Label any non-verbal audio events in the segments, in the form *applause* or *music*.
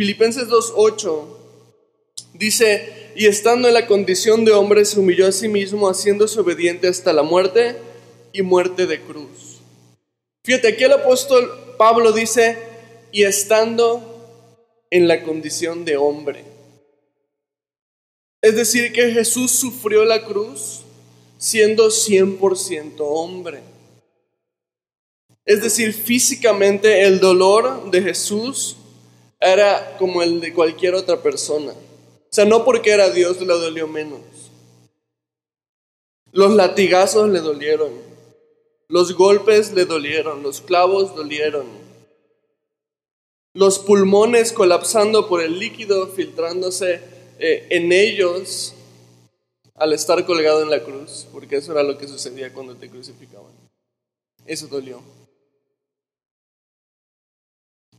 Filipenses 2.8 dice, y estando en la condición de hombre se humilló a sí mismo, haciéndose obediente hasta la muerte y muerte de cruz. Fíjate, aquí el apóstol Pablo dice, y estando en la condición de hombre. Es decir, que Jesús sufrió la cruz siendo 100% hombre. Es decir, físicamente el dolor de Jesús era como el de cualquier otra persona. O sea, no porque era Dios le dolió menos. Los latigazos le dolieron. Los golpes le dolieron. Los clavos dolieron. Los pulmones colapsando por el líquido filtrándose eh, en ellos al estar colgado en la cruz. Porque eso era lo que sucedía cuando te crucificaban. Eso dolió.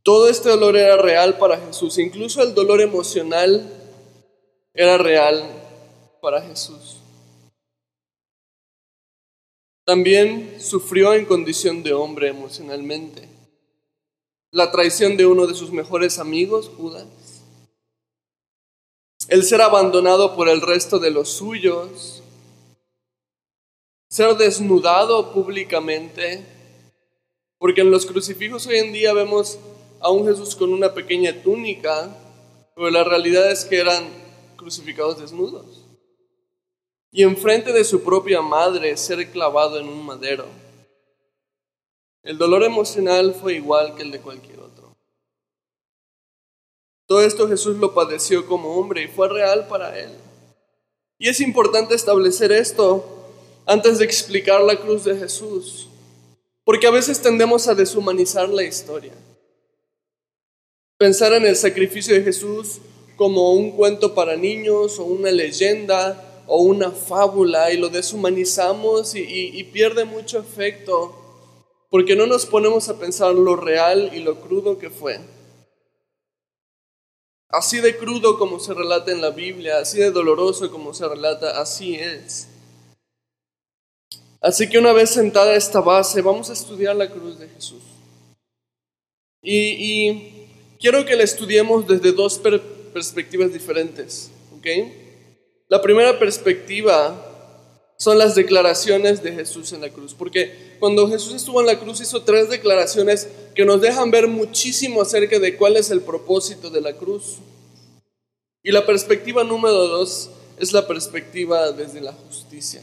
Todo este dolor era real para Jesús, incluso el dolor emocional era real para Jesús. También sufrió en condición de hombre emocionalmente. La traición de uno de sus mejores amigos, Judas. El ser abandonado por el resto de los suyos. Ser desnudado públicamente. Porque en los crucifijos hoy en día vemos a un Jesús con una pequeña túnica, pero la realidad es que eran crucificados desnudos. Y enfrente de su propia madre ser clavado en un madero. El dolor emocional fue igual que el de cualquier otro. Todo esto Jesús lo padeció como hombre y fue real para él. Y es importante establecer esto antes de explicar la cruz de Jesús, porque a veces tendemos a deshumanizar la historia pensar en el sacrificio de Jesús como un cuento para niños o una leyenda o una fábula y lo deshumanizamos y, pierde mucho efecto porque no nos ponemos a pensar lo real y lo crudo que fue. Así de crudo como se relata en la Biblia, así de doloroso como se relata, así es. Así que una vez sentada esta base, vamos a estudiar la cruz de Jesús. y quiero que la estudiemos desde dos perspectivas diferentes. La primera perspectiva son las declaraciones de Jesús en la cruz, porque cuando Jesús estuvo en la cruz hizo tres declaraciones que nos dejan ver muchísimo acerca de cuál es el propósito de la cruz. Y la perspectiva número dos es la perspectiva desde la justicia.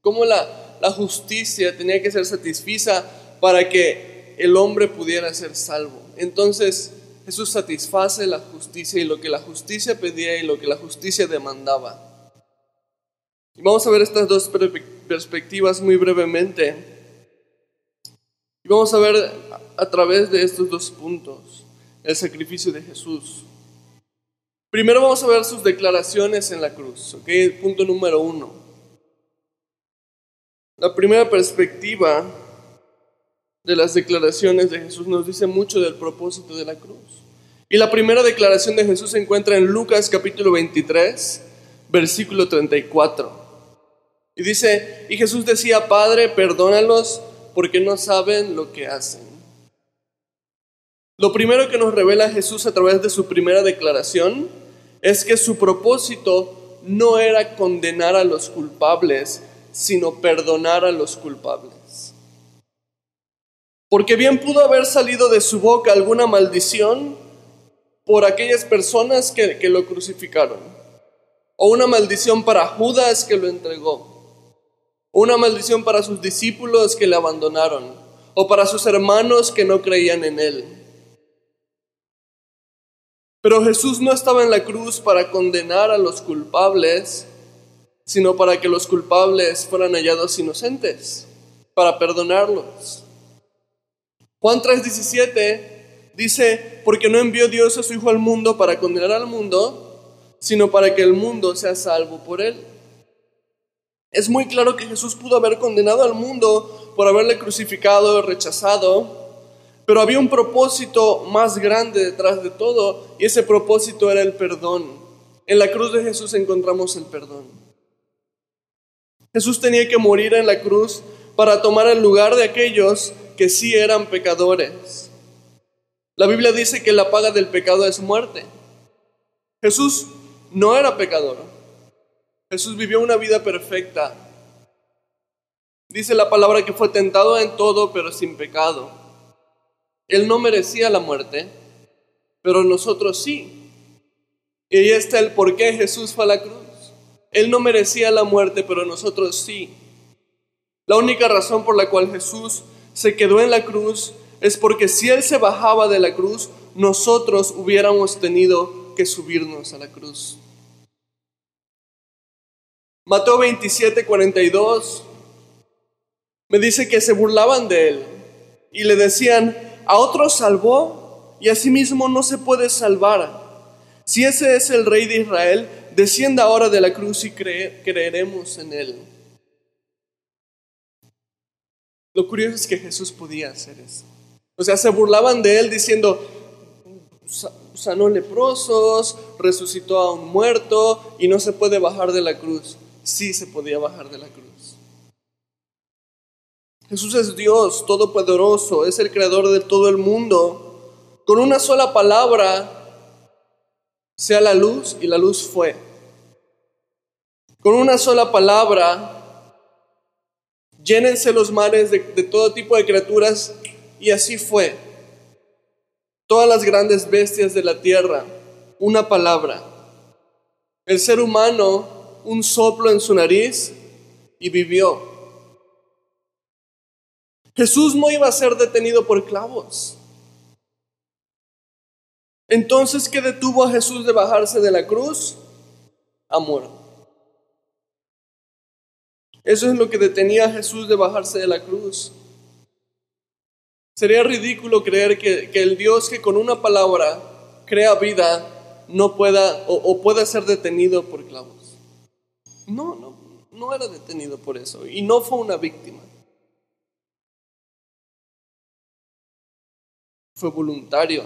Cómo la, la justicia tenía que ser satisfiza para que el hombre pudiera ser salvo. Entonces, Jesús satisface la justicia y lo que la justicia pedía y lo que la justicia demandaba. Y vamos a ver estas dos perspectivas muy brevemente. Y vamos a ver a través de estos dos puntos el sacrificio de Jesús. Primero vamos a ver sus declaraciones en la cruz. Punto número uno. La primera perspectiva de las declaraciones de Jesús nos dice mucho del propósito de la cruz. Y la primera declaración de Jesús se encuentra en Lucas capítulo 23, versículo 34. Y dice, y Jesús decía, Padre, perdónalos porque no saben lo que hacen. Lo primero que nos revela Jesús a través de su primera declaración es que su propósito no era condenar a los culpables, sino perdonar a los culpables. Porque bien pudo haber salido de su boca alguna maldición por aquellas personas que, lo crucificaron, o una maldición para Judas que lo entregó, o una maldición para sus discípulos que le abandonaron, o para sus hermanos que no creían en él. Pero Jesús no estaba en la cruz para condenar a los culpables, sino para que los culpables fueran hallados inocentes, para perdonarlos. Juan 3:17 dice, porque no envió Dios a su Hijo al mundo para condenar al mundo, sino para que el mundo sea salvo por él. Es muy claro que Jesús pudo haber condenado al mundo por haberle crucificado, rechazado, pero había un propósito más grande detrás de todo y ese propósito era el perdón. En la cruz de Jesús encontramos el perdón. Jesús tenía que morir en la cruz para tomar el lugar de aquellos que sí eran pecadores. La Biblia dice que la paga del pecado es muerte. Jesús no era pecador. Jesús vivió una vida perfecta. Dice la palabra que fue tentado en todo, pero sin pecado. Él no merecía la muerte, pero nosotros sí. Y ahí está el por qué Jesús fue a la cruz. Él no merecía la muerte, pero nosotros sí. La única razón por la cual Jesús se quedó en la cruz es porque si Él se bajaba de la cruz, nosotros hubiéramos tenido que subirnos a la cruz. Mateo 27, 42 me dice que se burlaban de Él y le decían, a otro salvó y a sí mismo no se puede salvar. Si ese es el rey de Israel, descienda ahora de la cruz y creeremos en Él. Lo curioso es que Jesús podía hacer eso. O sea, se burlaban de él diciendo, sanó leprosos, resucitó a un muerto y no se puede bajar de la cruz. Sí se podía bajar de la cruz. Jesús es Dios todopoderoso, es el creador de todo el mundo. Con una sola palabra, sea la luz y la luz fue. Con una sola palabra, llénense los mares de, todo tipo de criaturas, y así fue. Todas las grandes bestias de la tierra, una palabra. El ser humano, un soplo en su nariz, y vivió. Jesús no iba a ser detenido por clavos. Entonces, ¿qué detuvo a Jesús de bajarse de la cruz? Amor. Eso es lo que detenía a Jesús de bajarse de la cruz. Sería ridículo creer que, el Dios que con una palabra crea vida no pueda o, o pueda ser detenido por clavos. No, no, no era detenido por eso y no fue una víctima. Fue voluntario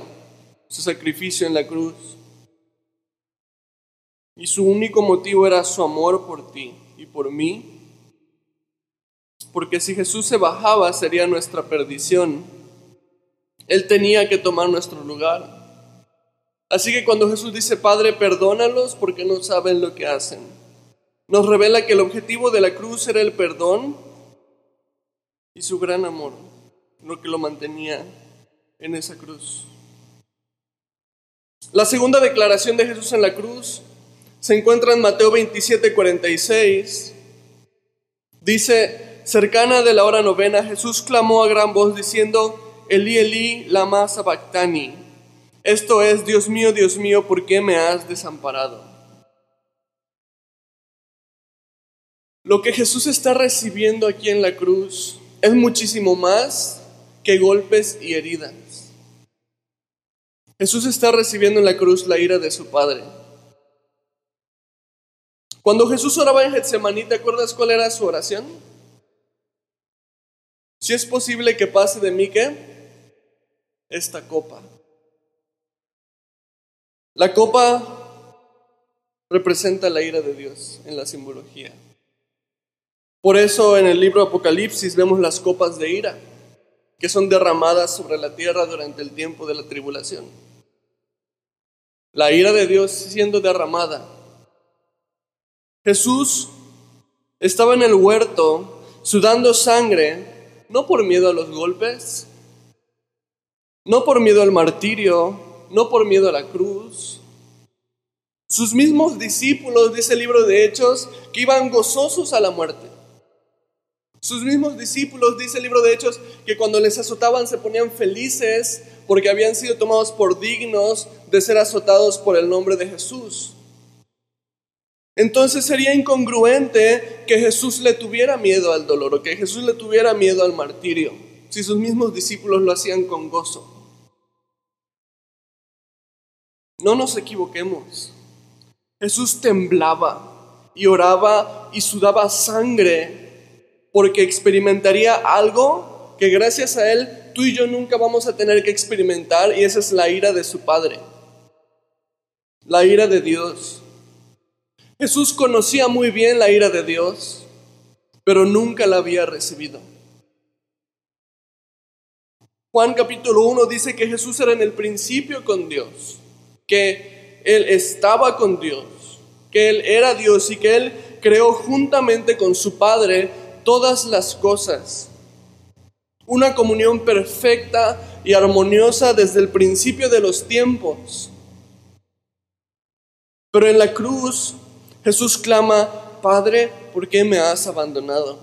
su sacrificio en la cruz. Y su único motivo era su amor por ti y por mí porque si Jesús se bajaba sería nuestra perdición. Él tenía que tomar nuestro lugar. Así que cuando Jesús dice, Padre, perdónalos porque no saben lo que hacen, nos revela que el objetivo de la cruz era el perdón y su gran amor, lo que lo mantenía en esa cruz. La segunda declaración de Jesús en la cruz se encuentra en Mateo 27, 46. Dice, cercana de la hora novena, Jesús clamó a gran voz diciendo, Eli, Eli, lama sabactani. Esto es, Dios mío, Dios mío, ¿por qué me has desamparado? Lo que Jesús está recibiendo aquí en la cruz es muchísimo más que golpes y heridas. Jesús está recibiendo en la cruz la ira de su Padre. Cuando Jesús oraba en Getsemaní, ¿te acuerdas cuál era su oración? Si es posible que pase de mí que esta copa. La copa representa la ira de Dios en la simbología. Por eso en el libro Apocalipsis vemos las copas de ira que son derramadas sobre la tierra durante el tiempo de la tribulación. La ira de Dios siendo derramada. Jesús estaba en el huerto sudando sangre no por miedo a los golpes, no por miedo al martirio, no por miedo a la cruz. Sus mismos discípulos, dice el libro de Hechos, que iban gozosos a la muerte. Sus mismos discípulos, dice el libro de Hechos, que cuando les azotaban se ponían felices porque habían sido tomados por dignos de ser azotados por el nombre de Jesús. Entonces sería incongruente que Jesús le tuviera miedo al dolor o que Jesús le tuviera miedo al martirio, si sus mismos discípulos lo hacían con gozo. No nos equivoquemos. Jesús temblaba y oraba y sudaba sangre porque experimentaría algo que gracias a Él tú y yo nunca vamos a tener que experimentar y esa es la ira de su Padre, la ira de Dios. Jesús conocía muy bien la ira de Dios, pero nunca la había recibido. Juan capítulo 1 dice que Jesús era en el principio con Dios, que Él estaba con Dios, que Él era Dios y que Él creó juntamente con su Padre todas las cosas. Una comunión perfecta y armoniosa desde el principio de los tiempos. Pero en la cruz Jesús clama, Padre, ¿por qué me has abandonado?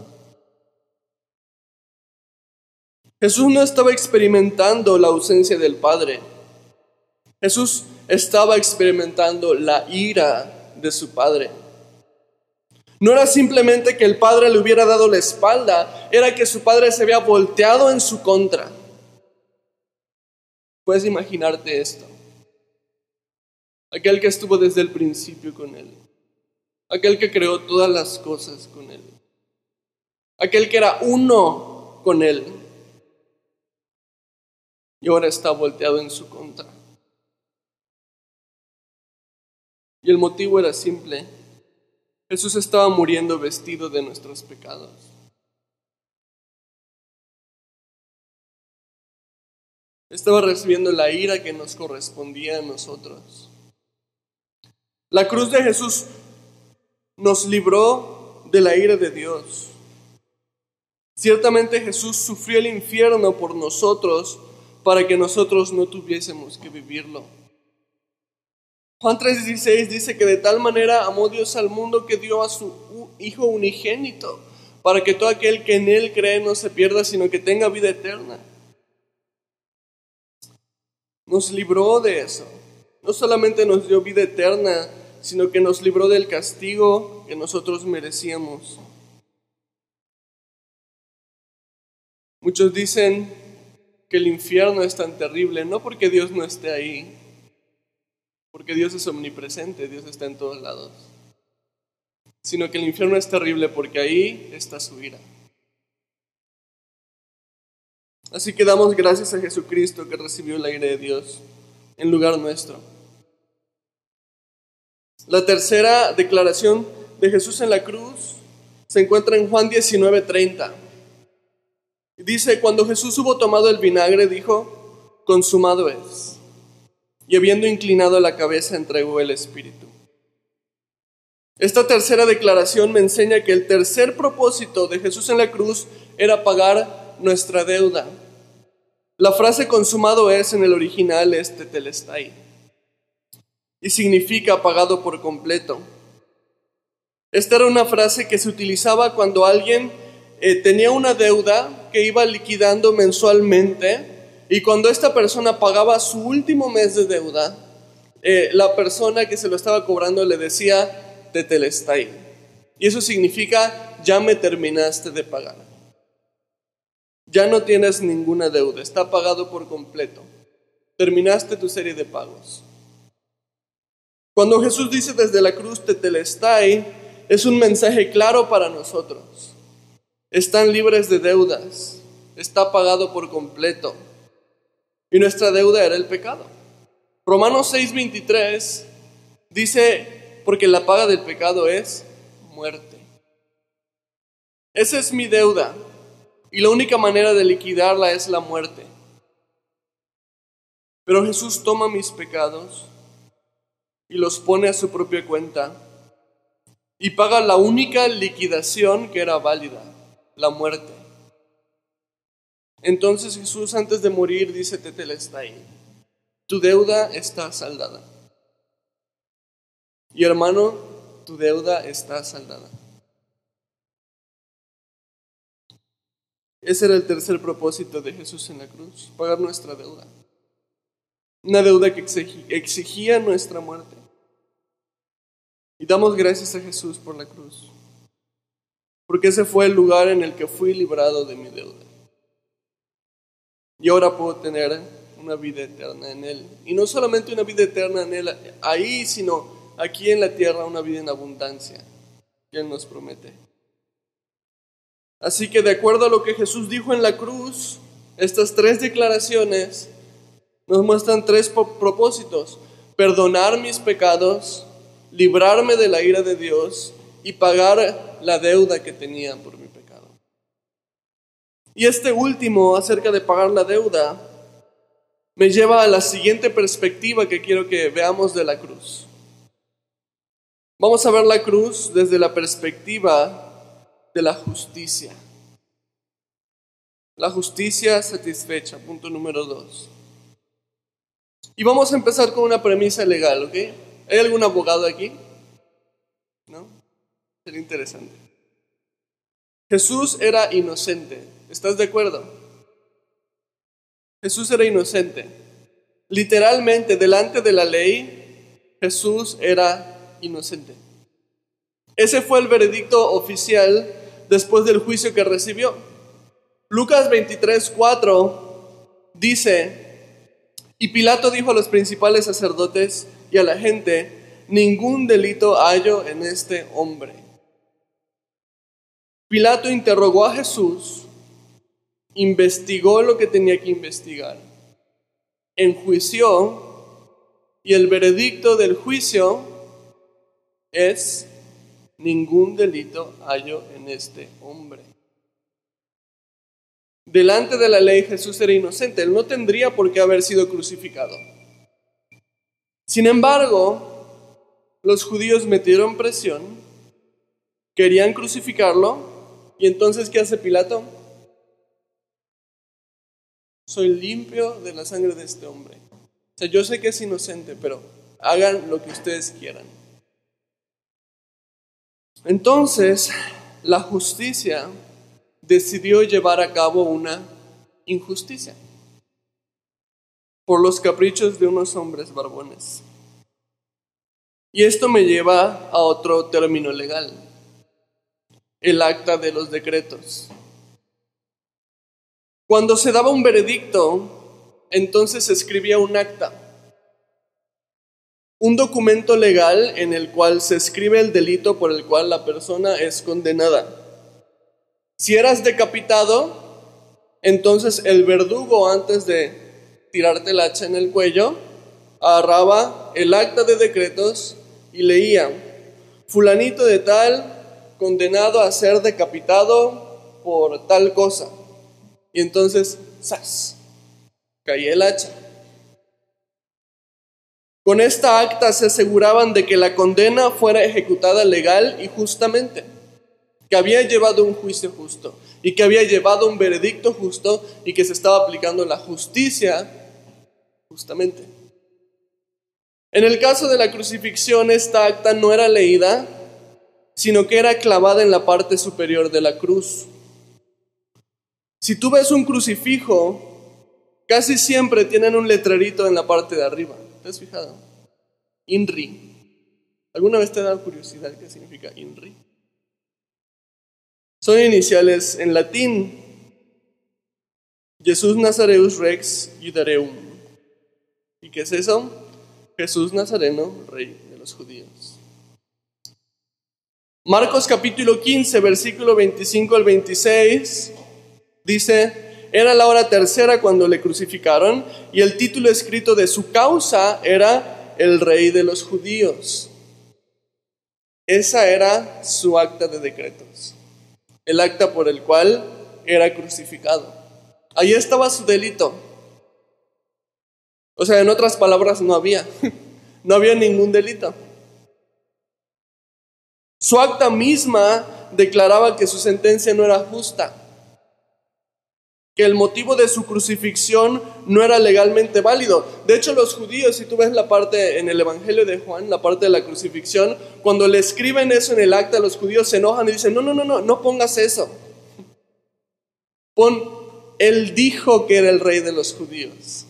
Jesús no estaba experimentando la ausencia del Padre. Jesús estaba experimentando la ira de su Padre. No era simplemente que el Padre le hubiera dado la espalda, era que su Padre se había volteado en su contra. Puedes imaginarte esto. Aquel que estuvo desde el principio con Él. Aquel que creó todas las cosas con Él. Aquel que era uno con Él. Y ahora está volteado en su contra. Y el motivo era simple. Jesús estaba muriendo vestido de nuestros pecados. Estaba recibiendo la ira que nos correspondía a nosotros. La cruz de Jesús nos libró de la ira de Dios. Ciertamente Jesús sufrió el infierno por nosotros para que nosotros no tuviésemos que vivirlo. Juan 3:16 dice que de tal manera amó Dios al mundo que dio a su Hijo unigénito, para que todo aquel que en Él cree no se pierda, sino que tenga vida eterna nos libró de eso. No solamente nos dio vida eterna, sino que nos libró del castigo que nosotros merecíamos. Muchos dicen que el infierno es tan terrible, no porque Dios no esté ahí, porque Dios es omnipresente, Dios está en todos lados, sino que el infierno es terrible porque ahí está su ira. Así que damos gracias a Jesucristo que recibió el aire de Dios en lugar nuestro. La tercera declaración de Jesús en la cruz se encuentra en Juan 19:30. Dice, cuando Jesús hubo tomado el vinagre, dijo, consumado es. Y habiendo inclinado la cabeza, entregó el Espíritu. Esta tercera declaración me enseña que el tercer propósito de Jesús en la cruz era pagar nuestra deuda. La frase consumado es en el original este telestai y significa pagado por completo. Esta era una frase que se utilizaba cuando alguien eh, tenía una deuda que iba liquidando mensualmente y cuando esta persona pagaba su último mes de deuda, eh, la persona que se lo estaba cobrando le decía tetelestai. Y eso significa ya me terminaste de pagar. Ya no tienes ninguna deuda, está pagado por completo. Terminaste tu serie de pagos. Cuando Jesús dice desde la cruz te telestai, es un mensaje claro para nosotros. Están libres de deudas, está pagado por completo. Y nuestra deuda era el pecado. Romanos 6:23 dice, porque la paga del pecado es muerte. Esa es mi deuda, y la única manera de liquidarla es la muerte. Pero Jesús toma mis pecados y los pone a su propia cuenta y paga la única liquidación que era válida, la muerte. Entonces Jesús antes de morir dice Tetelestai, tu deuda está saldada. Y hermano, tu deuda está saldada. Ese era el tercer propósito de Jesús en la cruz, pagar nuestra deuda. Una deuda que exigía nuestra muerte. Y damos gracias a Jesús por la cruz, porque ese fue el lugar en el que fui librado de mi deuda. Y ahora puedo tener una vida eterna en Él. Y no solamente una vida eterna en Él ahí, sino aquí en la tierra una vida en abundancia que Él nos promete. Así que de acuerdo a lo que Jesús dijo en la cruz, estas tres declaraciones nos muestran tres propósitos. Perdonar mis pecados, librarme de la ira de Dios y pagar la deuda que tenía por mi pecado. Y este último, acerca de pagar la deuda, me lleva a la siguiente perspectiva que quiero que veamos de la cruz. Vamos a ver la cruz desde la perspectiva de la justicia. La justicia satisfecha, punto número dos. Y vamos a empezar con una premisa legal, ¿ok? ¿Hay algún abogado aquí? ¿No? Sería interesante. Jesús era inocente, ¿estás de acuerdo? Jesús era inocente. Literalmente, delante de la ley, Jesús era inocente. Ese fue el veredicto oficial después del juicio que recibió. Lucas 23, 4 dice, y Pilato dijo a los principales sacerdotes y a la gente, ningún delito hallo en este hombre. Pilato interrogó a Jesús, investigó lo que tenía que investigar, enjuició y el veredicto del juicio es ningún delito hallo en este hombre. Delante de la ley Jesús era inocente, él no tendría por qué haber sido crucificado. Sin embargo, los judíos metieron presión, querían crucificarlo, y entonces ¿qué hace Pilato? Soy limpio de la sangre de este hombre. O sea, yo sé que es inocente, pero hagan lo que ustedes quieran. Entonces, la justicia decidió llevar a cabo una injusticia por los caprichos de unos hombres barbones. Y esto me lleva a otro término legal, el acta de los decretos. Cuando se daba un veredicto, entonces se escribía un acta, un documento legal en el cual se escribe el delito por el cual la persona es condenada. Si eras decapitado, entonces el verdugo antes de tirarte el hacha en el cuello, agarraba el acta de decretos y leía, fulanito de tal, condenado a ser decapitado por tal cosa. Y entonces, ¡zas! Caía el hacha. Con esta acta se aseguraban de que la condena fuera ejecutada legal y justamente que había llevado un juicio justo y que había llevado un veredicto justo y que se estaba aplicando la justicia justamente. En el caso de la crucifixión, esta acta no era leída, sino que era clavada en la parte superior de la cruz. Si tú ves un crucifijo, casi siempre tienen un letrerito en la parte de arriba. ¿Te has fijado? INRI. ¿Alguna vez te ha dado curiosidad qué significa INRI? Son iniciales en latín. Jesús Nazareus Rex Judareum. ¿Y qué es eso? Jesús Nazareno, Rey de los judíos. Marcos capítulo 15, versículo 25 al 26, dice, era la hora tercera cuando le crucificaron y el título escrito de su causa era el Rey de los judíos. Esa era su acta de decretos el acta por el cual era crucificado. Ahí estaba su delito. O sea, en otras palabras, no había. *laughs* No había ningún delito. Su acta misma declaraba que su sentencia no era justa, que el motivo de su crucifixión no era legalmente válido. De hecho, los judíos, si tú ves la parte en el Evangelio de Juan, la parte de la crucifixión, cuando le escriben eso en el acta, los judíos se enojan y dicen, no, no, no, no, no pongas eso. Pon, él dijo que era el rey de los judíos.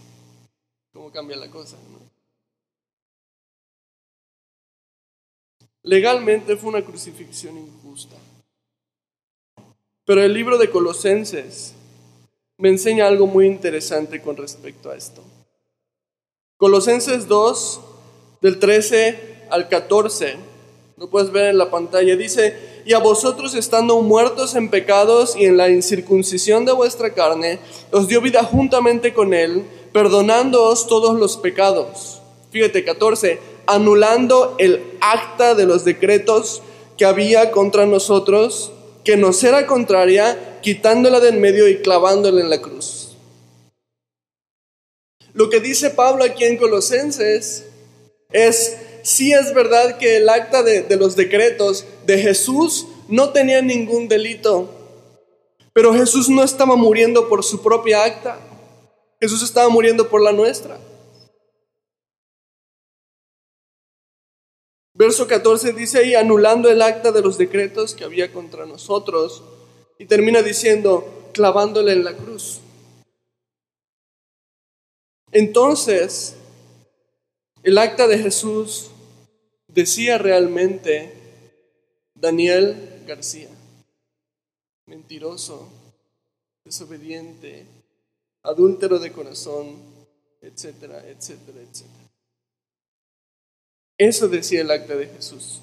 ¿Cómo cambia la cosa? Legalmente fue una crucifixión injusta. Pero el libro de Colosenses me enseña algo muy interesante con respecto a esto. Colosenses 2, del 13 al 14, lo puedes ver en la pantalla, dice, y a vosotros estando muertos en pecados y en la incircuncisión de vuestra carne, os dio vida juntamente con él, perdonándoos todos los pecados. Fíjate, 14, anulando el acta de los decretos que había contra nosotros que nos era contraria, quitándola del medio y clavándola en la cruz. Lo que dice Pablo aquí en Colosenses es, si es verdad que el acta de, de los decretos de Jesús no tenía ningún delito, pero Jesús no estaba muriendo por su propia acta, Jesús estaba muriendo por la nuestra. Verso 14 dice ahí, anulando el acta de los decretos que había contra nosotros, y termina diciendo, clavándole en la cruz. Entonces, el acta de Jesús decía realmente Daniel García, mentiroso, desobediente, adúltero de corazón, etcétera, etcétera, etcétera. Eso decía el acta de Jesús.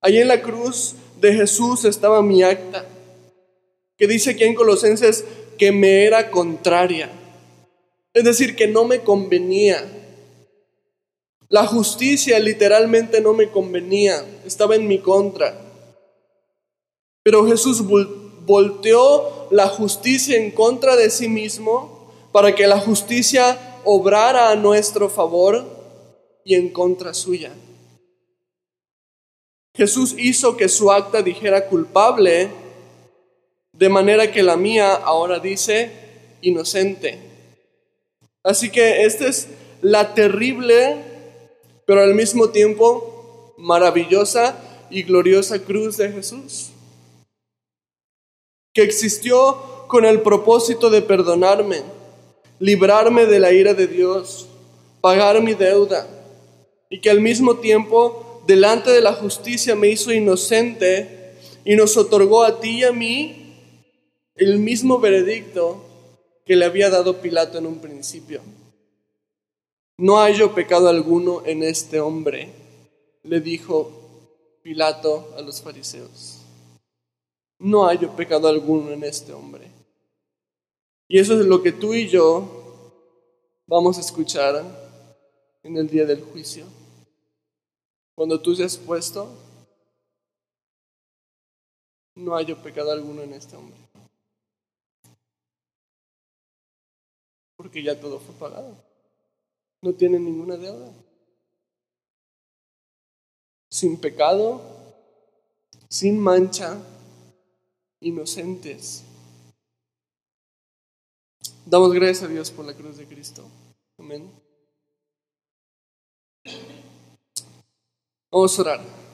Allí en la cruz de Jesús estaba mi acta, que dice aquí en Colosenses que me era contraria. Es decir, que no me convenía. La justicia literalmente no me convenía, estaba en mi contra. Pero Jesús volteó la justicia en contra de sí mismo para que la justicia obrara a nuestro favor y en contra suya. Jesús hizo que su acta dijera culpable, de manera que la mía ahora dice inocente. Así que esta es la terrible, pero al mismo tiempo maravillosa y gloriosa cruz de Jesús, que existió con el propósito de perdonarme, librarme de la ira de Dios, pagar mi deuda y que al mismo tiempo delante de la justicia me hizo inocente y nos otorgó a ti y a mí el mismo veredicto que le había dado Pilato en un principio. No hallo pecado alguno en este hombre, le dijo Pilato a los fariseos. No hallo pecado alguno en este hombre. Y eso es lo que tú y yo vamos a escuchar en el día del juicio. Cuando tú seas puesto, no hay pecado alguno en este hombre. Porque ya todo fue pagado. No tiene ninguna deuda. Sin pecado, sin mancha, inocentes. Damos gracias a Dios por la cruz de Cristo. Amén. Vamos a orar.